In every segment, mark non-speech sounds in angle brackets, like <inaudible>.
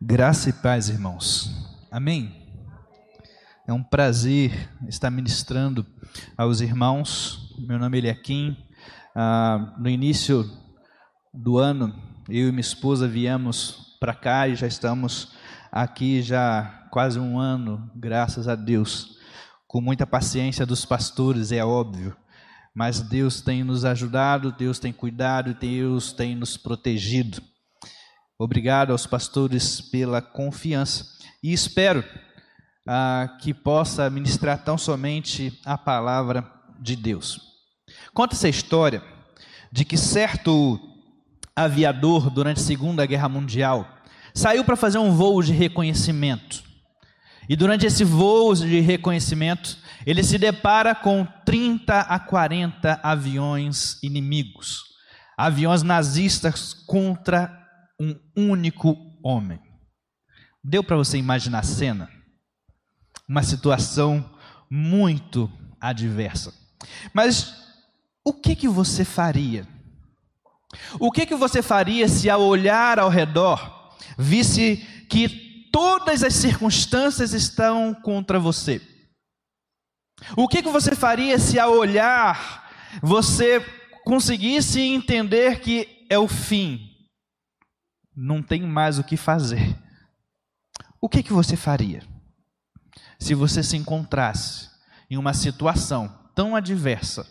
Graça e paz, irmãos. Amém. É um prazer estar ministrando aos irmãos. Meu nome é Eliakim. Ah, no início do ano, eu e minha esposa viemos para cá e já estamos aqui já quase um ano, graças a Deus. Com muita paciência dos pastores, é óbvio. Mas Deus tem nos ajudado, Deus tem cuidado, Deus tem nos protegido. Obrigado aos pastores pela confiança e espero ah, que possa ministrar tão somente a palavra de Deus. Conta essa história de que certo aviador durante a Segunda Guerra Mundial saiu para fazer um voo de reconhecimento. E durante esse voo de reconhecimento, ele se depara com 30 a 40 aviões inimigos, aviões nazistas contra um único homem. Deu para você imaginar a cena? Uma situação muito adversa. Mas o que que você faria? O que que você faria se ao olhar ao redor visse que todas as circunstâncias estão contra você? O que que você faria se ao olhar você conseguisse entender que é o fim? Não tem mais o que fazer. O que, que você faria se você se encontrasse em uma situação tão adversa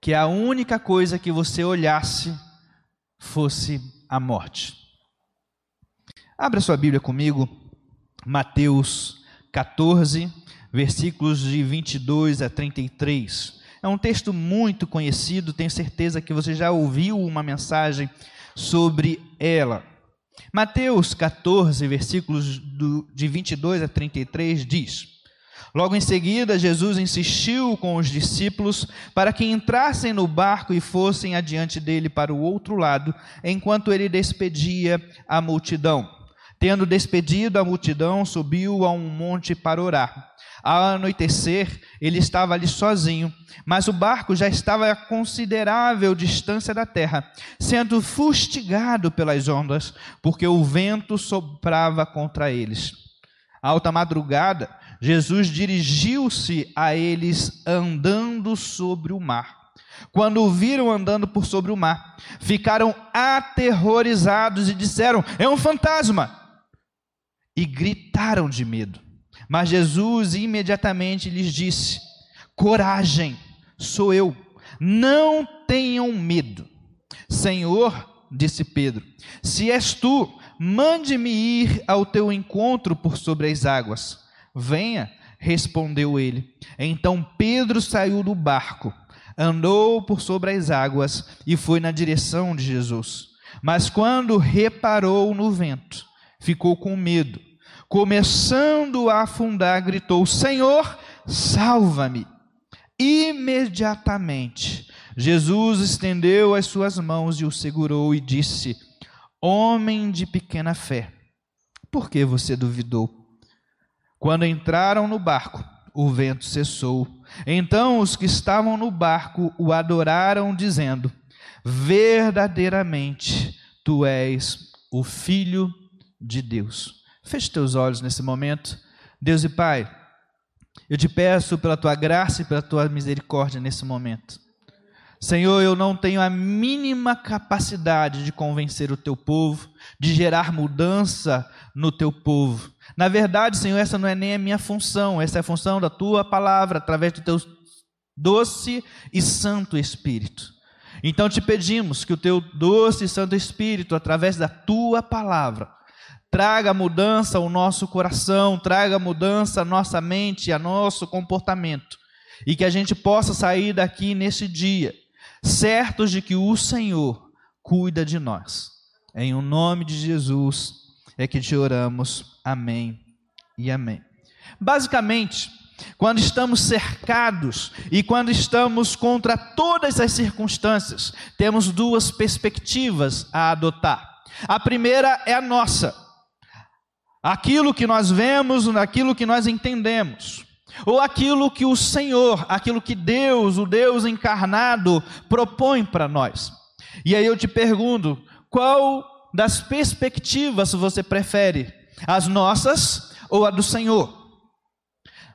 que a única coisa que você olhasse fosse a morte? Abra sua Bíblia comigo, Mateus 14, versículos de 22 a 33. É um texto muito conhecido, tenho certeza que você já ouviu uma mensagem sobre ela. Mateus 14, versículos do, de 22 a 33 diz: Logo em seguida, Jesus insistiu com os discípulos para que entrassem no barco e fossem adiante dele para o outro lado, enquanto ele despedia a multidão. Tendo despedido a multidão, subiu a um monte para orar. Ao anoitecer, ele estava ali sozinho, mas o barco já estava a considerável distância da terra, sendo fustigado pelas ondas, porque o vento soprava contra eles. alta madrugada, Jesus dirigiu-se a eles andando sobre o mar. Quando o viram andando por sobre o mar, ficaram aterrorizados e disseram: É um fantasma! E gritaram de medo. Mas Jesus imediatamente lhes disse: Coragem, sou eu, não tenham medo. Senhor, disse Pedro, se és tu, mande-me ir ao teu encontro por sobre as águas. Venha, respondeu ele. Então Pedro saiu do barco, andou por sobre as águas e foi na direção de Jesus. Mas quando reparou no vento, ficou com medo começando a afundar, gritou: Senhor, salva-me. Imediatamente, Jesus estendeu as suas mãos e o segurou e disse: Homem de pequena fé, por que você duvidou? Quando entraram no barco, o vento cessou. Então os que estavam no barco o adoraram, dizendo: Verdadeiramente tu és o Filho de Deus. Feche teus olhos nesse momento. Deus e Pai, eu te peço pela tua graça e pela tua misericórdia nesse momento. Senhor, eu não tenho a mínima capacidade de convencer o teu povo, de gerar mudança no teu povo. Na verdade, Senhor, essa não é nem a minha função, essa é a função da tua palavra, através do teu doce e santo Espírito. Então te pedimos que o teu doce e santo Espírito, através da tua palavra, traga mudança ao nosso coração, traga mudança à nossa mente, a nosso comportamento, e que a gente possa sair daqui nesse dia, certos de que o Senhor cuida de nós. Em o nome de Jesus é que te oramos. Amém e amém. Basicamente, quando estamos cercados e quando estamos contra todas as circunstâncias, temos duas perspectivas a adotar. A primeira é a nossa aquilo que nós vemos, aquilo que nós entendemos, ou aquilo que o Senhor, aquilo que Deus, o Deus encarnado, propõe para nós. E aí eu te pergunto, qual das perspectivas você prefere? as nossas ou a do Senhor.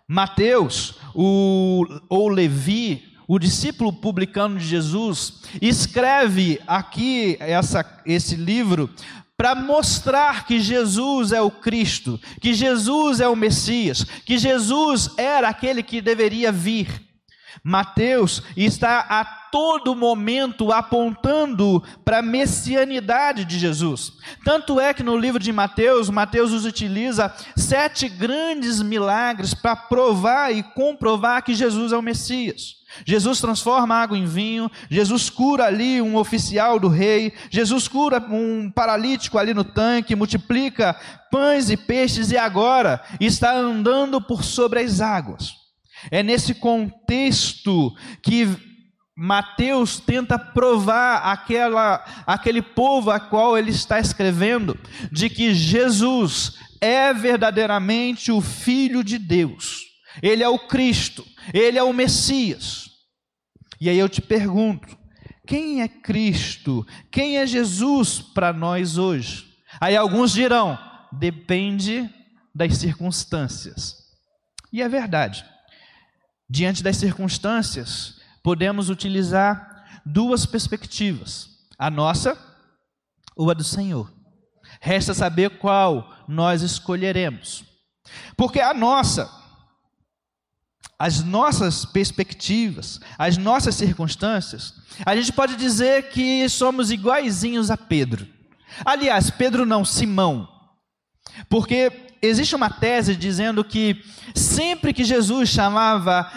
Mateus, o, ou Levi, o discípulo publicano de Jesus, escreve aqui essa, esse livro para mostrar que Jesus é o Cristo, que Jesus é o Messias, que Jesus era aquele que deveria vir. Mateus está a todo momento apontando para a messianidade de Jesus. Tanto é que no livro de Mateus, Mateus os utiliza sete grandes milagres para provar e comprovar que Jesus é o Messias. Jesus transforma água em vinho, Jesus cura ali um oficial do rei, Jesus cura um paralítico ali no tanque, multiplica pães e peixes e agora está andando por sobre as águas. É nesse contexto que Mateus tenta provar aquela, aquele povo a qual ele está escrevendo de que Jesus é verdadeiramente o Filho de Deus, ele é o Cristo, ele é o Messias. E aí eu te pergunto: quem é Cristo? Quem é Jesus para nós hoje? Aí alguns dirão: depende das circunstâncias. E é verdade. Diante das circunstâncias, podemos utilizar duas perspectivas: a nossa ou a do Senhor. Resta saber qual nós escolheremos. Porque a nossa, as nossas perspectivas, as nossas circunstâncias, a gente pode dizer que somos iguaizinhos a Pedro. Aliás, Pedro não, Simão. Porque existe uma tese dizendo que sempre que Jesus chamava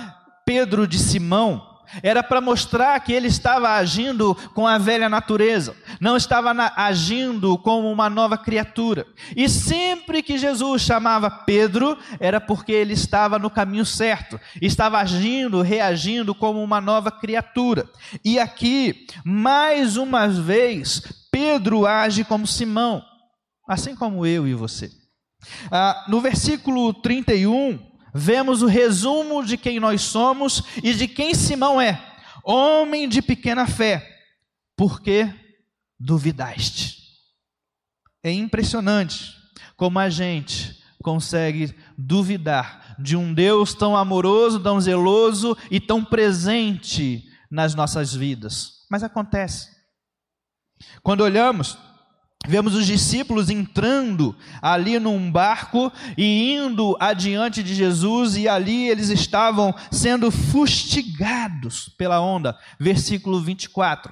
Pedro de Simão, era para mostrar que ele estava agindo com a velha natureza, não estava na, agindo como uma nova criatura. E sempre que Jesus chamava Pedro, era porque ele estava no caminho certo, estava agindo, reagindo como uma nova criatura. E aqui, mais uma vez, Pedro age como Simão, assim como eu e você. Ah, no versículo 31, vemos o resumo de quem nós somos e de quem Simão é. Homem de pequena fé, porque duvidaste. É impressionante como a gente consegue duvidar de um Deus tão amoroso, tão zeloso e tão presente nas nossas vidas. Mas acontece. Quando olhamos Vemos os discípulos entrando ali num barco e indo adiante de Jesus, e ali eles estavam sendo fustigados pela onda. Versículo 24.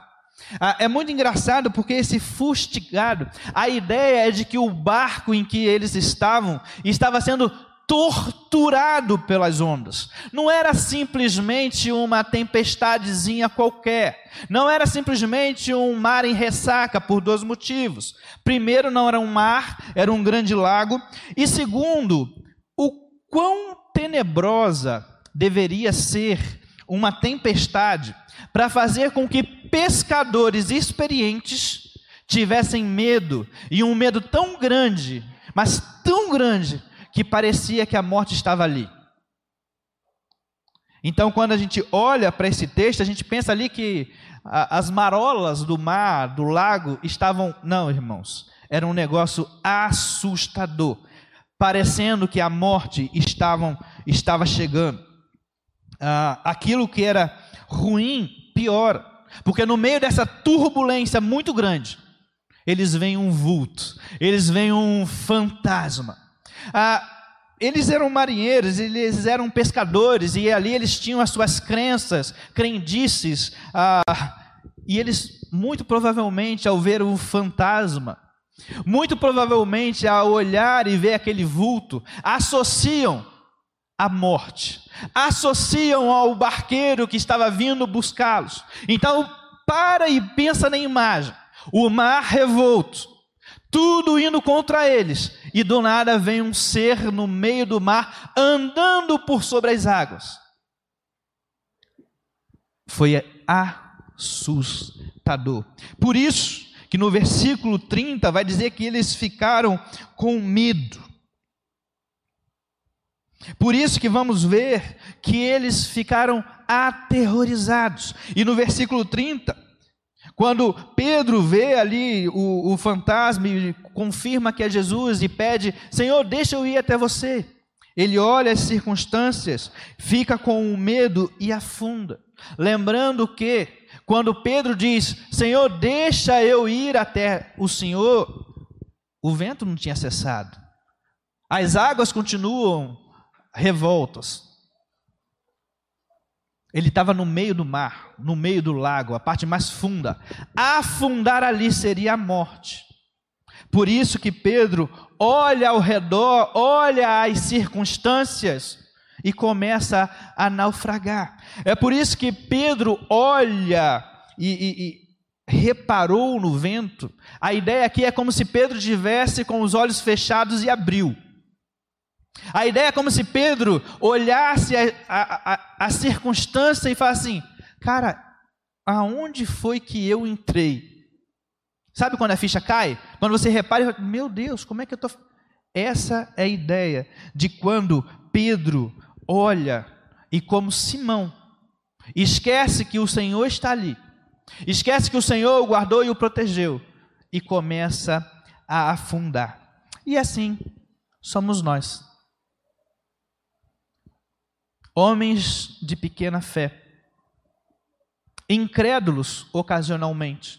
Ah, é muito engraçado porque esse fustigado, a ideia é de que o barco em que eles estavam estava sendo torturado pelas ondas. Não era simplesmente uma tempestadezinha qualquer. Não era simplesmente um mar em ressaca por dois motivos. Primeiro, não era um mar, era um grande lago. E segundo, o quão tenebrosa deveria ser uma tempestade para fazer com que pescadores experientes tivessem medo, e um medo tão grande, mas tão grande, que parecia que a morte estava ali. Então, quando a gente olha para esse texto, a gente pensa ali que as marolas do mar, do lago, estavam. Não, irmãos, era um negócio assustador, parecendo que a morte estavam, estava chegando. Ah, aquilo que era ruim piora, porque no meio dessa turbulência muito grande, eles veem um vulto, eles veem um fantasma. Ah, eles eram marinheiros, eles eram pescadores, e ali eles tinham as suas crenças, crendices, ah, e eles, muito provavelmente, ao ver o fantasma, muito provavelmente, ao olhar e ver aquele vulto, associam a morte, associam ao barqueiro que estava vindo buscá-los. Então, para e pensa na imagem: o mar revolto, tudo indo contra eles, e do nada vem um ser no meio do mar andando por sobre as águas. Foi assustador. Por isso que no versículo 30 vai dizer que eles ficaram com medo. Por isso que vamos ver que eles ficaram aterrorizados. E no versículo 30, Quando Pedro vê ali o, o fantasma e confirma que é Jesus e pede: Senhor, deixa eu ir até você. Ele olha as circunstâncias, fica com medo e afunda. Lembrando que, quando Pedro diz: Senhor, deixa eu ir até o Senhor, o vento não tinha cessado, as águas continuam revoltas. Ele estava no meio do mar, no meio do lago, a parte mais funda. Afundar ali seria a morte. Por isso que Pedro olha ao redor, olha as circunstâncias e começa a naufragar. É por isso que Pedro olha e, e, e reparou no vento. A ideia aqui é como se Pedro tivesse com os olhos fechados e abriu. A ideia é como se Pedro olhasse a, a, a, a circunstância e falasse assim: cara, aonde foi que eu entrei? Sabe quando a ficha cai? Quando você repara meu Deus, como é que eu estou. Essa é a ideia de quando Pedro olha e, como Simão, esquece que o Senhor está ali, esquece que o Senhor o guardou e o protegeu, e começa a afundar. E assim somos nós. Homens de pequena fé, incrédulos ocasionalmente,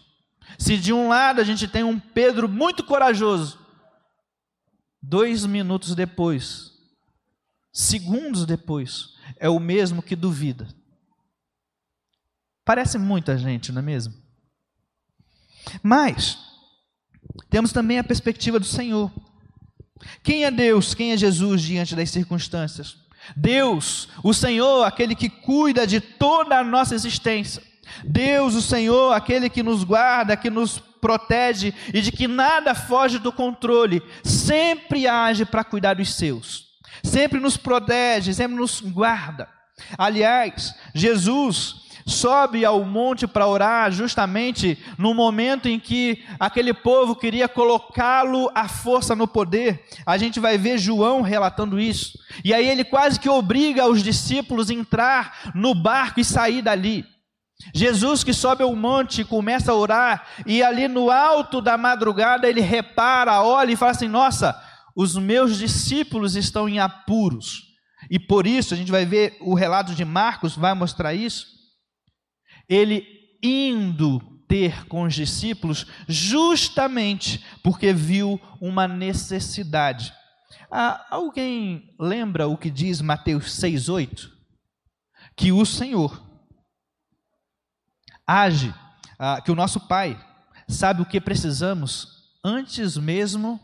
se de um lado a gente tem um Pedro muito corajoso, dois minutos depois, segundos depois, é o mesmo que duvida. Parece muita gente, não é mesmo? Mas, temos também a perspectiva do Senhor. Quem é Deus? Quem é Jesus diante das circunstâncias? Deus, o Senhor, aquele que cuida de toda a nossa existência. Deus, o Senhor, aquele que nos guarda, que nos protege e de que nada foge do controle, sempre age para cuidar dos seus, sempre nos protege, sempre nos guarda. Aliás, Jesus sobe ao monte para orar justamente no momento em que aquele povo queria colocá-lo à força no poder. A gente vai ver João relatando isso. E aí ele quase que obriga os discípulos a entrar no barco e sair dali. Jesus que sobe ao monte começa a orar, e ali no alto da madrugada ele repara, olha e fala assim: Nossa, os meus discípulos estão em apuros. E por isso, a gente vai ver o relato de Marcos, vai mostrar isso. Ele indo ter com os discípulos, justamente porque viu uma necessidade. Ah, alguém lembra o que diz Mateus 6,8? Que o Senhor age, ah, que o nosso Pai sabe o que precisamos antes mesmo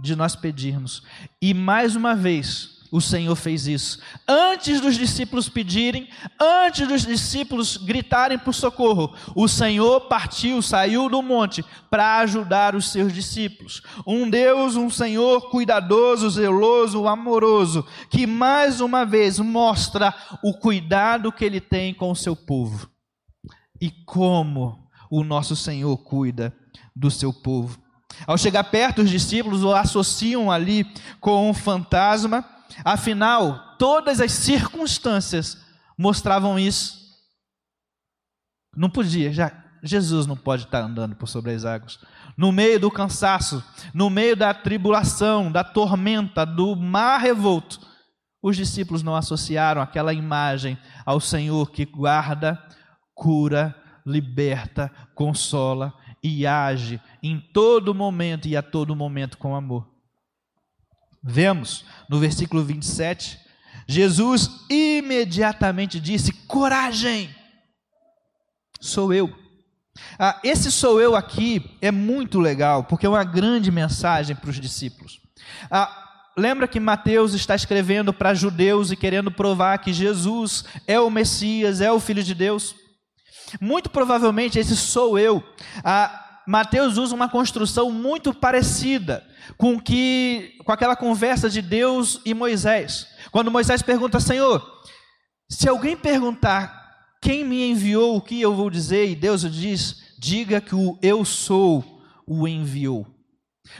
de nós pedirmos. E mais uma vez, o Senhor fez isso. Antes dos discípulos pedirem, antes dos discípulos gritarem por socorro, o Senhor partiu, saiu do monte para ajudar os seus discípulos. Um Deus, um Senhor cuidadoso, zeloso, amoroso, que mais uma vez mostra o cuidado que ele tem com o seu povo e como o nosso Senhor cuida do seu povo. Ao chegar perto, os discípulos o associam ali com um fantasma, afinal, todas as circunstâncias mostravam isso. Não podia, já Jesus não pode estar andando por sobre as águas. No meio do cansaço, no meio da tribulação, da tormenta, do mar revolto, os discípulos não associaram aquela imagem ao Senhor que guarda cura, liberta, consola e age em todo momento e a todo momento com amor. Vemos no versículo 27, Jesus imediatamente disse: Coragem, sou eu. Ah, esse sou eu aqui é muito legal, porque é uma grande mensagem para os discípulos. Ah, lembra que Mateus está escrevendo para judeus e querendo provar que Jesus é o Messias, é o Filho de Deus? Muito provavelmente esse sou eu. Ah, Mateus usa uma construção muito parecida com que com aquela conversa de Deus e Moisés. Quando Moisés pergunta, Senhor, se alguém perguntar quem me enviou, o que eu vou dizer? E Deus diz: diga que o eu sou o enviou.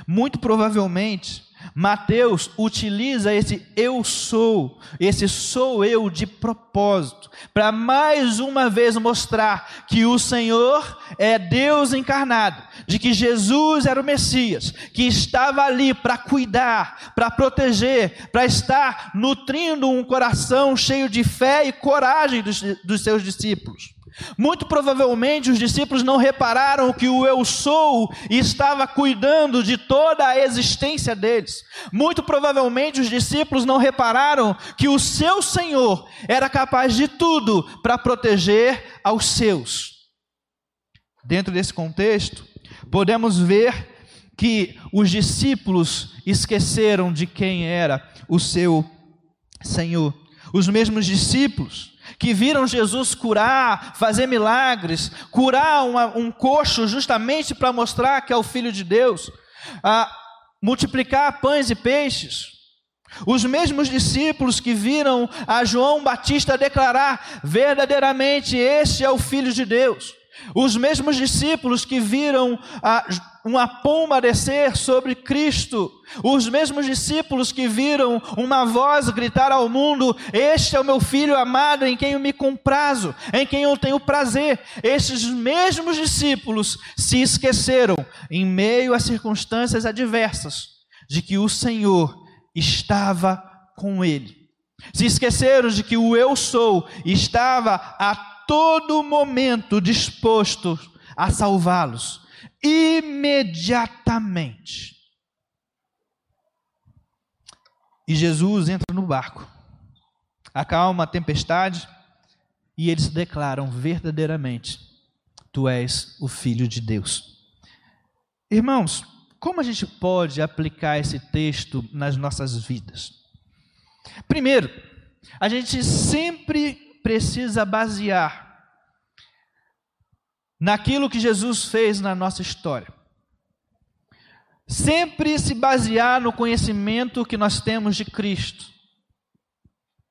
Muito provavelmente, Mateus utiliza esse eu sou, esse sou eu de propósito, para mais uma vez mostrar que o Senhor é Deus encarnado, de que Jesus era o Messias, que estava ali para cuidar, para proteger, para estar nutrindo um coração cheio de fé e coragem dos, dos seus discípulos. Muito provavelmente os discípulos não repararam que o eu sou estava cuidando de toda a existência deles. Muito provavelmente os discípulos não repararam que o seu Senhor era capaz de tudo para proteger aos seus. Dentro desse contexto, podemos ver que os discípulos esqueceram de quem era o seu Senhor. Os mesmos discípulos que viram Jesus curar, fazer milagres, curar uma, um coxo justamente para mostrar que é o Filho de Deus, a multiplicar pães e peixes. Os mesmos discípulos que viram a João Batista declarar verdadeiramente: Este é o Filho de Deus. Os mesmos discípulos que viram a, uma pomba descer sobre Cristo, os mesmos discípulos que viram uma voz gritar ao mundo: Este é o meu filho amado, em quem eu me comprazo, em quem eu tenho prazer. Esses mesmos discípulos se esqueceram, em meio a circunstâncias adversas, de que o Senhor estava com ele. Se esqueceram de que o eu sou estava a todo momento disposto a salvá-los, imediatamente. E Jesus entra no barco, acalma a tempestade, e eles declaram verdadeiramente: Tu és o Filho de Deus. Irmãos, como a gente pode aplicar esse texto nas nossas vidas? Primeiro, a gente sempre precisa basear naquilo que Jesus fez na nossa história. Sempre se basear no conhecimento que nós temos de Cristo.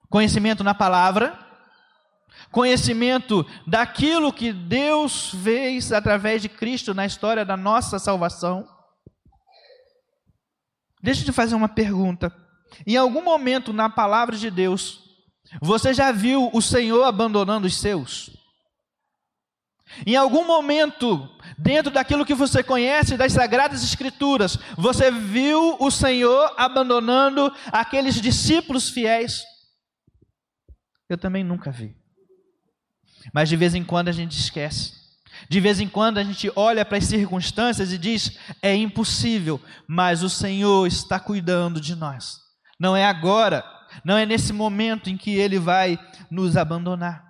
Conhecimento na palavra, conhecimento daquilo que Deus fez através de Cristo na história da nossa salvação. Deixa eu te fazer uma pergunta. Em algum momento na palavra de Deus, você já viu o Senhor abandonando os seus? Em algum momento, dentro daquilo que você conhece das Sagradas Escrituras, você viu o Senhor abandonando aqueles discípulos fiéis? Eu também nunca vi. Mas de vez em quando a gente esquece. De vez em quando a gente olha para as circunstâncias e diz: é impossível, mas o Senhor está cuidando de nós. Não é agora, não é nesse momento em que Ele vai nos abandonar.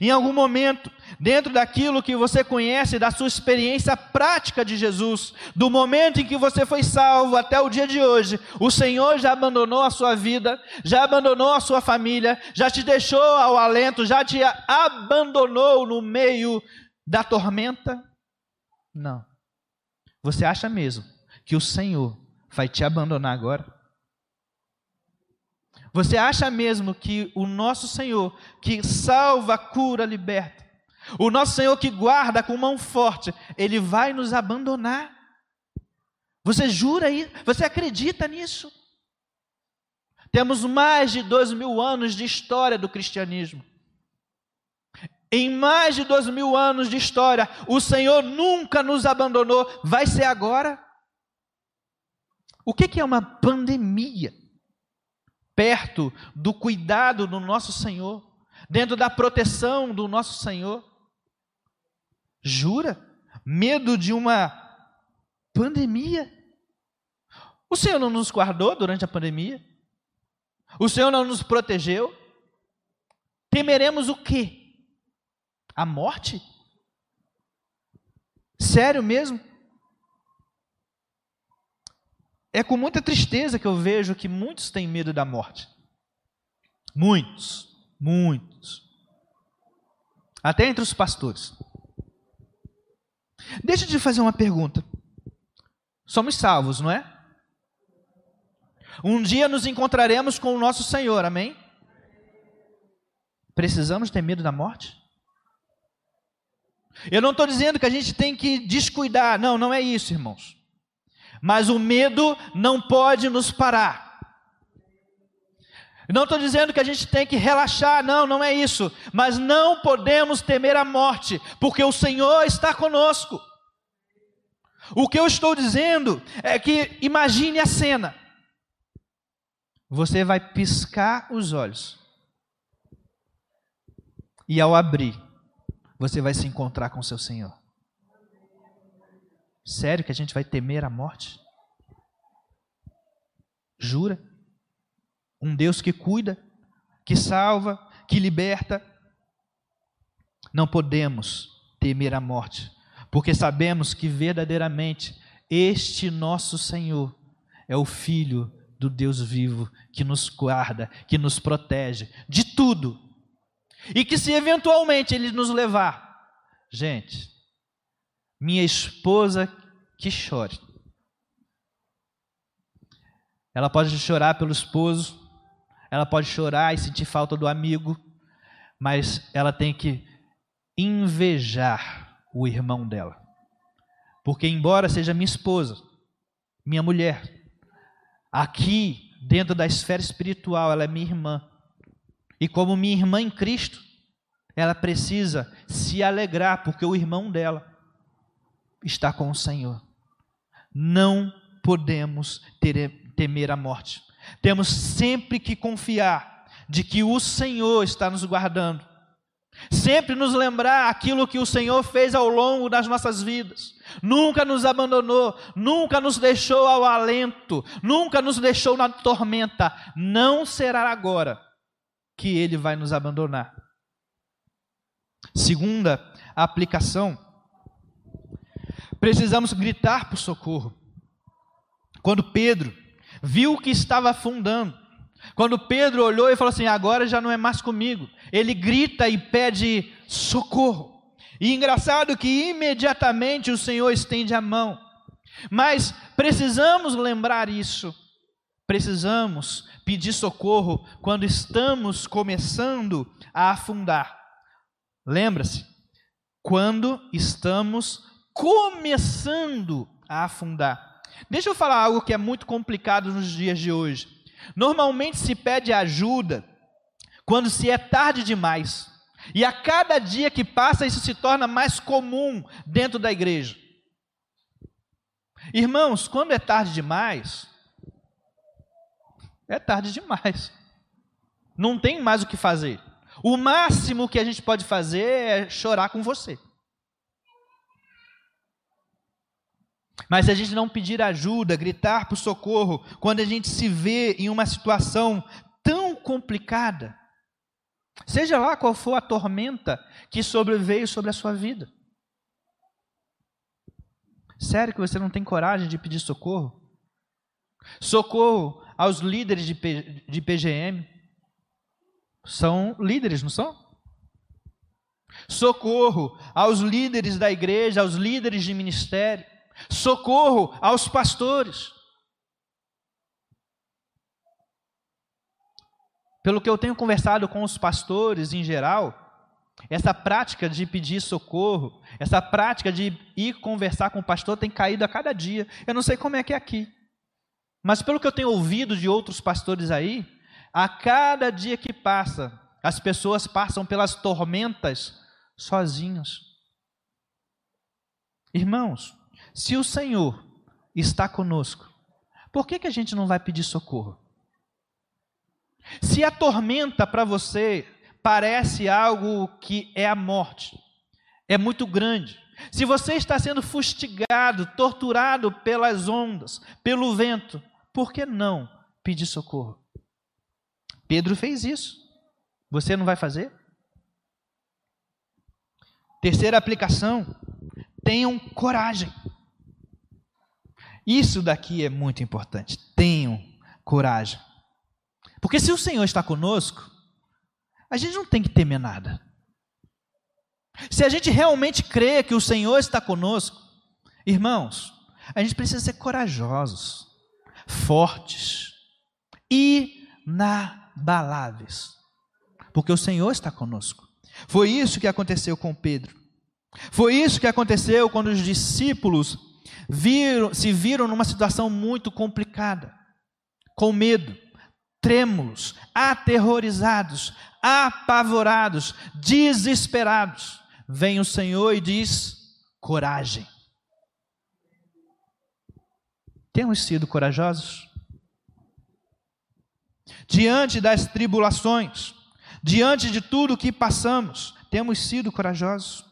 Em algum momento, dentro daquilo que você conhece, da sua experiência prática de Jesus, do momento em que você foi salvo até o dia de hoje, o Senhor já abandonou a sua vida, já abandonou a sua família, já te deixou ao alento, já te abandonou no meio da tormenta? Não. Você acha mesmo que o Senhor vai te abandonar agora? Você acha mesmo que o nosso Senhor, que salva, cura, liberta, o nosso Senhor que guarda com mão forte, ele vai nos abandonar? Você jura isso? Você acredita nisso? Temos mais de dois mil anos de história do cristianismo. Em mais de dois mil anos de história, o Senhor nunca nos abandonou. Vai ser agora? O que é uma pandemia? Perto do cuidado do nosso Senhor, dentro da proteção do nosso Senhor. Jura? Medo de uma pandemia? O Senhor não nos guardou durante a pandemia? O Senhor não nos protegeu? Temeremos o quê? A morte? Sério mesmo? É com muita tristeza que eu vejo que muitos têm medo da morte. Muitos, muitos. Até entre os pastores. Deixa eu te fazer uma pergunta. Somos salvos, não é? Um dia nos encontraremos com o nosso Senhor, amém? Precisamos ter medo da morte? Eu não estou dizendo que a gente tem que descuidar, não, não é isso, irmãos. Mas o medo não pode nos parar. Não estou dizendo que a gente tem que relaxar, não, não é isso. Mas não podemos temer a morte, porque o Senhor está conosco. O que eu estou dizendo é que imagine a cena. Você vai piscar os olhos. E ao abrir, você vai se encontrar com seu Senhor. Sério que a gente vai temer a morte? Jura? Um Deus que cuida, que salva, que liberta. Não podemos temer a morte, porque sabemos que verdadeiramente este nosso Senhor é o Filho do Deus vivo que nos guarda, que nos protege de tudo. E que se eventualmente Ele nos levar, gente, minha esposa que chore. Ela pode chorar pelo esposo, ela pode chorar e sentir falta do amigo, mas ela tem que invejar o irmão dela. Porque, embora seja minha esposa, minha mulher, aqui, dentro da esfera espiritual, ela é minha irmã. E como minha irmã em Cristo, ela precisa se alegrar, porque o irmão dela está com o Senhor. Não podemos ter, temer a morte. Temos sempre que confiar de que o Senhor está nos guardando. Sempre nos lembrar aquilo que o Senhor fez ao longo das nossas vidas. Nunca nos abandonou, nunca nos deixou ao alento, nunca nos deixou na tormenta. Não será agora que Ele vai nos abandonar. Segunda aplicação precisamos gritar por socorro. Quando Pedro viu que estava afundando, quando Pedro olhou e falou assim: agora já não é mais comigo, ele grita e pede socorro. E engraçado que imediatamente o Senhor estende a mão. Mas precisamos lembrar isso. Precisamos pedir socorro quando estamos começando a afundar. Lembra-se, quando estamos começando a afundar. Deixa eu falar algo que é muito complicado nos dias de hoje. Normalmente se pede ajuda quando se é tarde demais. E a cada dia que passa, isso se torna mais comum dentro da igreja. Irmãos, quando é tarde demais, é tarde demais. Não tem mais o que fazer. O máximo que a gente pode fazer é chorar com você. Mas se a gente não pedir ajuda, gritar por socorro, quando a gente se vê em uma situação tão complicada, seja lá qual for a tormenta que sobreveio sobre a sua vida. Sério que você não tem coragem de pedir socorro? Socorro aos líderes de, P, de PGM. São líderes, não são? Socorro aos líderes da igreja, aos líderes de ministério socorro aos pastores. Pelo que eu tenho conversado com os pastores em geral, essa prática de pedir socorro, essa prática de ir conversar com o pastor tem caído a cada dia. Eu não sei como é que é aqui. Mas pelo que eu tenho ouvido de outros pastores aí, a cada dia que passa, as pessoas passam pelas tormentas sozinhos. Irmãos, se o Senhor está conosco, por que, que a gente não vai pedir socorro? Se a tormenta para você parece algo que é a morte, é muito grande. Se você está sendo fustigado, torturado pelas ondas, pelo vento, por que não pedir socorro? Pedro fez isso. Você não vai fazer? Terceira aplicação: tenham coragem. Isso daqui é muito importante. Tenham coragem. Porque se o Senhor está conosco, a gente não tem que temer nada. Se a gente realmente crê que o Senhor está conosco, irmãos, a gente precisa ser corajosos, fortes, inabaláveis. Porque o Senhor está conosco. Foi isso que aconteceu com Pedro. Foi isso que aconteceu quando os discípulos viram, se viram numa situação muito complicada, com medo, trêmulos, aterrorizados, apavorados, desesperados. Vem o Senhor e diz: coragem. Temos sido corajosos? Diante das tribulações, diante de tudo que passamos, temos sido corajosos?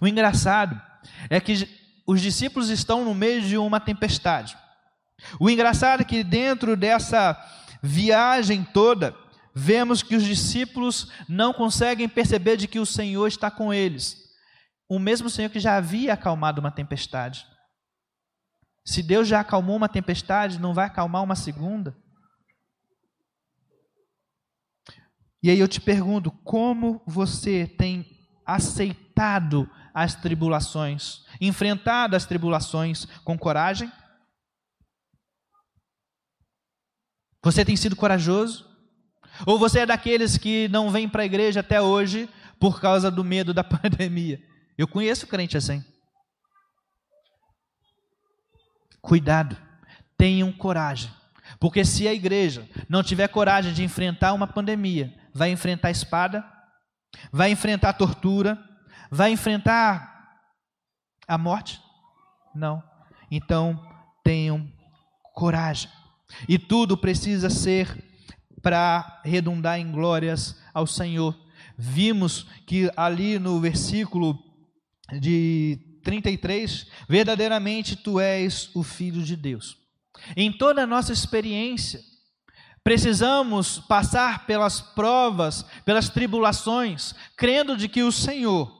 O engraçado é que os discípulos estão no meio de uma tempestade. O engraçado é que dentro dessa viagem toda, vemos que os discípulos não conseguem perceber de que o Senhor está com eles. O mesmo Senhor que já havia acalmado uma tempestade. Se Deus já acalmou uma tempestade, não vai acalmar uma segunda? E aí eu te pergunto, como você tem aceitado as tribulações, enfrentado as tribulações com coragem? Você tem sido corajoso? Ou você é daqueles que não vem para a igreja até hoje por causa do medo da <laughs> pandemia? Eu conheço crente assim. Cuidado, tenham coragem, porque se a igreja não tiver coragem de enfrentar uma pandemia, vai enfrentar espada, vai enfrentar tortura, vai enfrentar a morte? Não. Então, tenham coragem. E tudo precisa ser para redundar em glórias ao Senhor. Vimos que ali no versículo de 33, verdadeiramente tu és o Filho de Deus. Em toda a nossa experiência, precisamos passar pelas provas, pelas tribulações, crendo de que o Senhor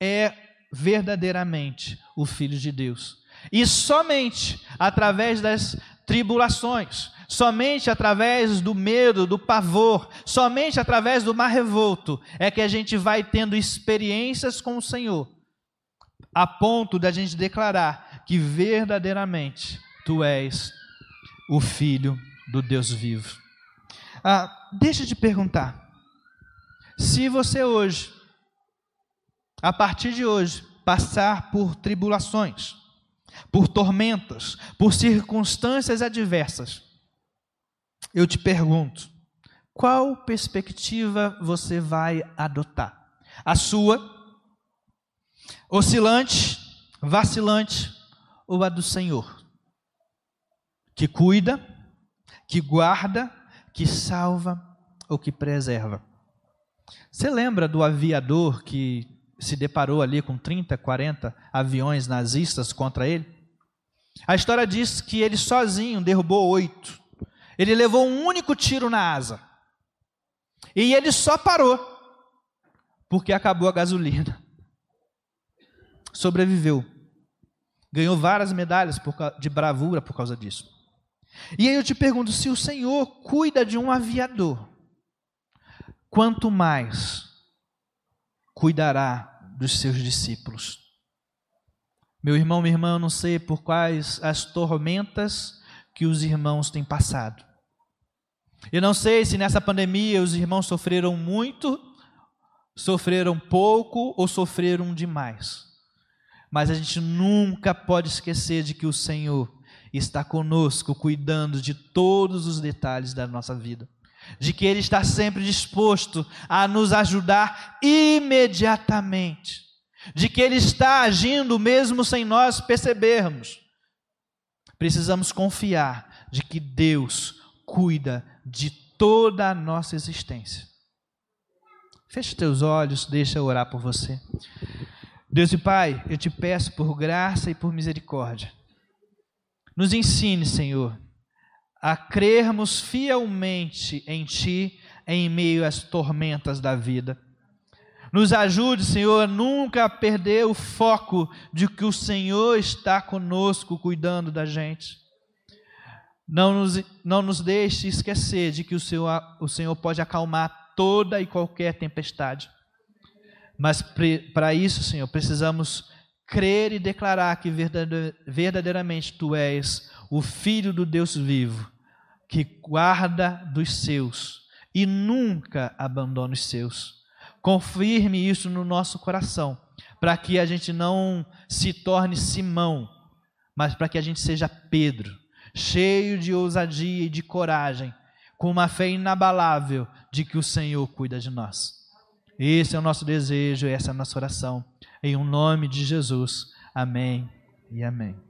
é verdadeiramente o Filho de Deus. E somente através das tribulações, somente através do medo, do pavor, somente através do mar revolto, é que a gente vai tendo experiências com o Senhor a ponto da gente declarar que verdadeiramente tu és o Filho do Deus vivo. Ah, deixa eu te perguntar. Se você hoje, a partir de hoje, passar por tribulações, por tormentas, por circunstâncias adversas, eu te pergunto, qual perspectiva você vai adotar? A sua oscilante, vacilante ou a do Senhor, que cuida, que guarda, que salva ou que preserva. Você lembra do aviador que se deparou ali com 30, 40 aviões nazistas contra ele? A história diz que ele sozinho derrubou oito. Ele levou um único tiro na asa. E ele só parou porque acabou a gasolina sobreviveu. Ganhou várias medalhas de bravura por causa disso. E aí eu te pergunto: se o Senhor cuida de um aviador, quanto mais cuidará dos seus discípulos? Meu irmão, minha irmã, eu não sei por quais as tormentas que os irmãos têm passado. Eu não sei se nessa pandemia os irmãos sofreram muito, sofreram pouco ou sofreram demais. Mas a gente nunca pode esquecer de que o Senhor está conosco, cuidando de todos os detalhes da nossa vida. De que Ele está sempre disposto a nos ajudar imediatamente. De que Ele está agindo mesmo sem nós percebermos. Precisamos confiar de que Deus cuida de toda a nossa existência. Feche teus olhos, deixa eu orar por você. Deus e Pai, eu te peço por graça e por misericórdia. Nos ensine, Senhor, a crermos fielmente em Ti em meio às tormentas da vida. Nos ajude, Senhor, a nunca perder o foco de que o Senhor está conosco, cuidando da gente. Não nos, não nos deixe esquecer de que o Senhor, o Senhor pode acalmar toda e qualquer tempestade. Mas para isso, Senhor, precisamos crer e declarar que verdadeiramente Tu és o Filho do Deus vivo, que guarda dos seus e nunca abandona os seus. Confirme isso no nosso coração, para que a gente não se torne Simão, mas para que a gente seja Pedro, cheio de ousadia e de coragem, com uma fé inabalável de que o Senhor cuida de nós. Esse é o nosso desejo, essa é a nossa oração. Em um nome de Jesus. Amém e amém.